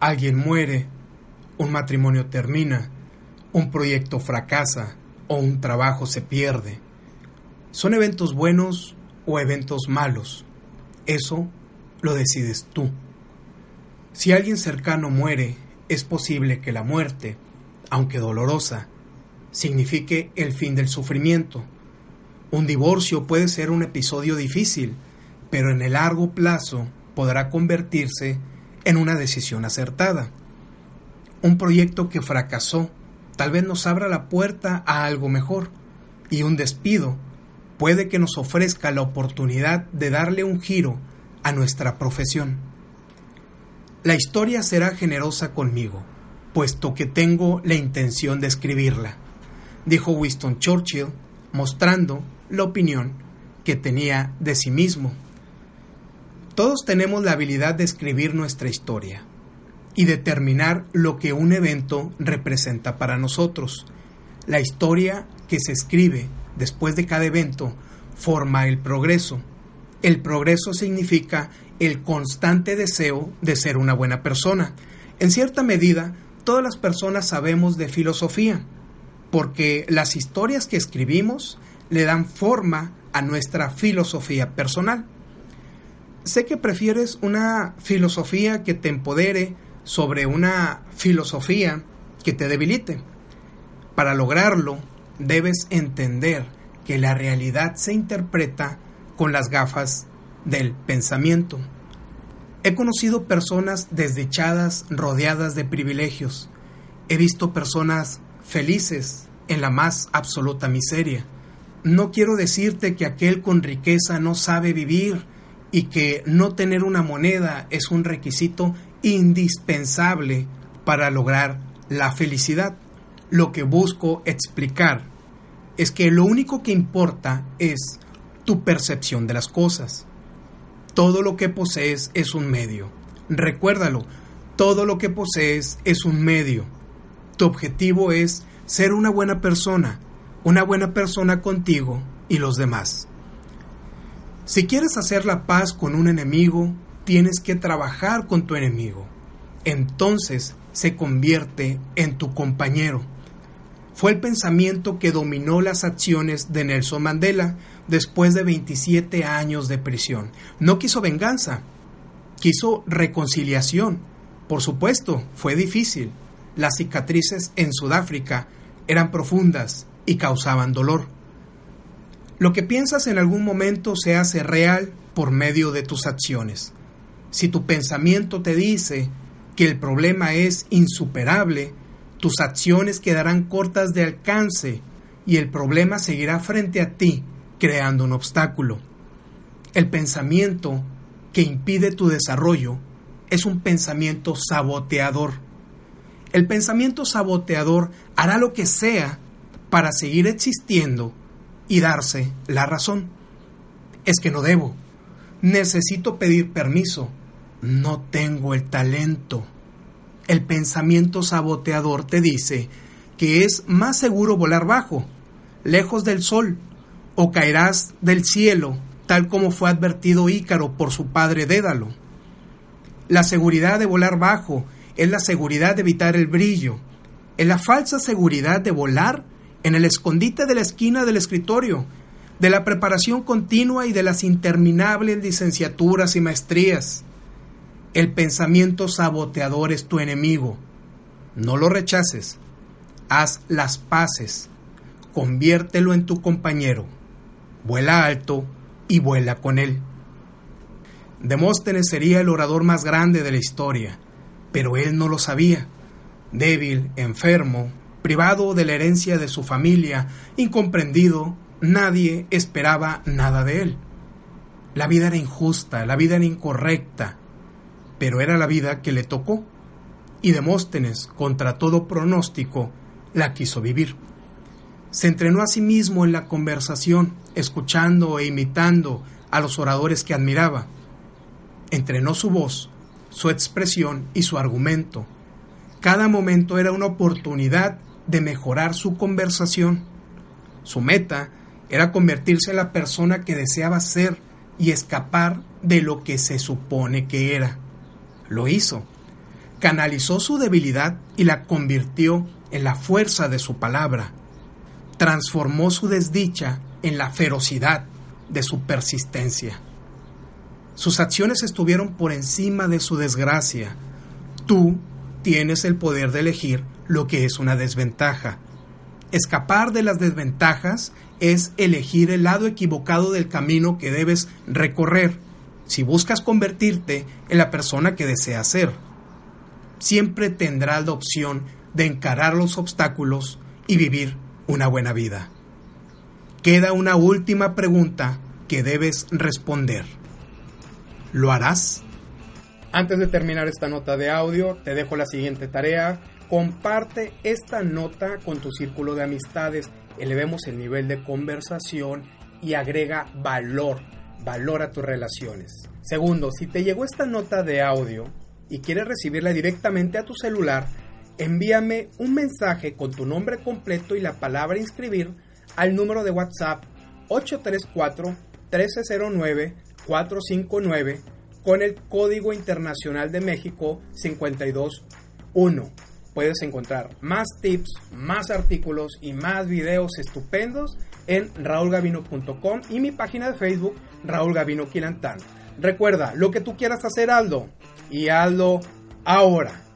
alguien muere, un matrimonio termina, un proyecto fracasa o un trabajo se pierde. Son eventos buenos o eventos malos. Eso lo decides tú. Si alguien cercano muere, es posible que la muerte, aunque dolorosa, signifique el fin del sufrimiento. Un divorcio puede ser un episodio difícil, pero en el largo plazo podrá convertirse en una decisión acertada. Un proyecto que fracasó tal vez nos abra la puerta a algo mejor y un despido puede que nos ofrezca la oportunidad de darle un giro a nuestra profesión. La historia será generosa conmigo, puesto que tengo la intención de escribirla, dijo Winston Churchill, mostrando la opinión que tenía de sí mismo. Todos tenemos la habilidad de escribir nuestra historia y determinar lo que un evento representa para nosotros. La historia que se escribe después de cada evento forma el progreso. El progreso significa el constante deseo de ser una buena persona. En cierta medida, todas las personas sabemos de filosofía, porque las historias que escribimos le dan forma a nuestra filosofía personal. Sé que prefieres una filosofía que te empodere sobre una filosofía que te debilite. Para lograrlo, debes entender que la realidad se interpreta con las gafas del pensamiento. He conocido personas desdichadas rodeadas de privilegios. He visto personas felices en la más absoluta miseria. No quiero decirte que aquel con riqueza no sabe vivir y que no tener una moneda es un requisito indispensable para lograr la felicidad. Lo que busco explicar es que lo único que importa es tu percepción de las cosas. Todo lo que posees es un medio. Recuérdalo, todo lo que posees es un medio. Tu objetivo es ser una buena persona, una buena persona contigo y los demás. Si quieres hacer la paz con un enemigo, tienes que trabajar con tu enemigo. Entonces se convierte en tu compañero. Fue el pensamiento que dominó las acciones de Nelson Mandela después de 27 años de prisión. No quiso venganza, quiso reconciliación. Por supuesto, fue difícil. Las cicatrices en Sudáfrica eran profundas y causaban dolor. Lo que piensas en algún momento se hace real por medio de tus acciones. Si tu pensamiento te dice que el problema es insuperable, tus acciones quedarán cortas de alcance y el problema seguirá frente a ti, creando un obstáculo. El pensamiento que impide tu desarrollo es un pensamiento saboteador. El pensamiento saboteador hará lo que sea para seguir existiendo y darse la razón. Es que no debo. Necesito pedir permiso. No tengo el talento. El pensamiento saboteador te dice que es más seguro volar bajo, lejos del sol, o caerás del cielo, tal como fue advertido Ícaro por su padre Dédalo. La seguridad de volar bajo es la seguridad de evitar el brillo, es la falsa seguridad de volar en el escondite de la esquina del escritorio, de la preparación continua y de las interminables licenciaturas y maestrías. El pensamiento saboteador es tu enemigo. No lo rechaces. Haz las paces. Conviértelo en tu compañero. Vuela alto y vuela con él. Demóstenes sería el orador más grande de la historia, pero él no lo sabía. Débil, enfermo, privado de la herencia de su familia, incomprendido, nadie esperaba nada de él. La vida era injusta, la vida era incorrecta, pero era la vida que le tocó, y Demóstenes, contra todo pronóstico, la quiso vivir. Se entrenó a sí mismo en la conversación, escuchando e imitando a los oradores que admiraba. Entrenó su voz, su expresión y su argumento. Cada momento era una oportunidad de mejorar su conversación. Su meta era convertirse en la persona que deseaba ser y escapar de lo que se supone que era. Lo hizo. canalizó su debilidad y la convirtió en la fuerza de su palabra. Transformó su desdicha en la ferocidad de su persistencia. Sus acciones estuvieron por encima de su desgracia. Tú tienes el poder de elegir lo que es una desventaja. Escapar de las desventajas es elegir el lado equivocado del camino que debes recorrer si buscas convertirte en la persona que deseas ser. Siempre tendrás la opción de encarar los obstáculos y vivir una buena vida. Queda una última pregunta que debes responder. ¿Lo harás? Antes de terminar esta nota de audio, te dejo la siguiente tarea. Comparte esta nota con tu círculo de amistades, elevemos el nivel de conversación y agrega valor, valor a tus relaciones. Segundo, si te llegó esta nota de audio y quieres recibirla directamente a tu celular, envíame un mensaje con tu nombre completo y la palabra inscribir al número de WhatsApp 834 1309 459 con el Código Internacional de México 521. Puedes encontrar más tips, más artículos y más videos estupendos en raulgavino.com y mi página de Facebook Raúl Gavino Quilantán. Recuerda, lo que tú quieras hacer, Aldo, y hazlo ahora.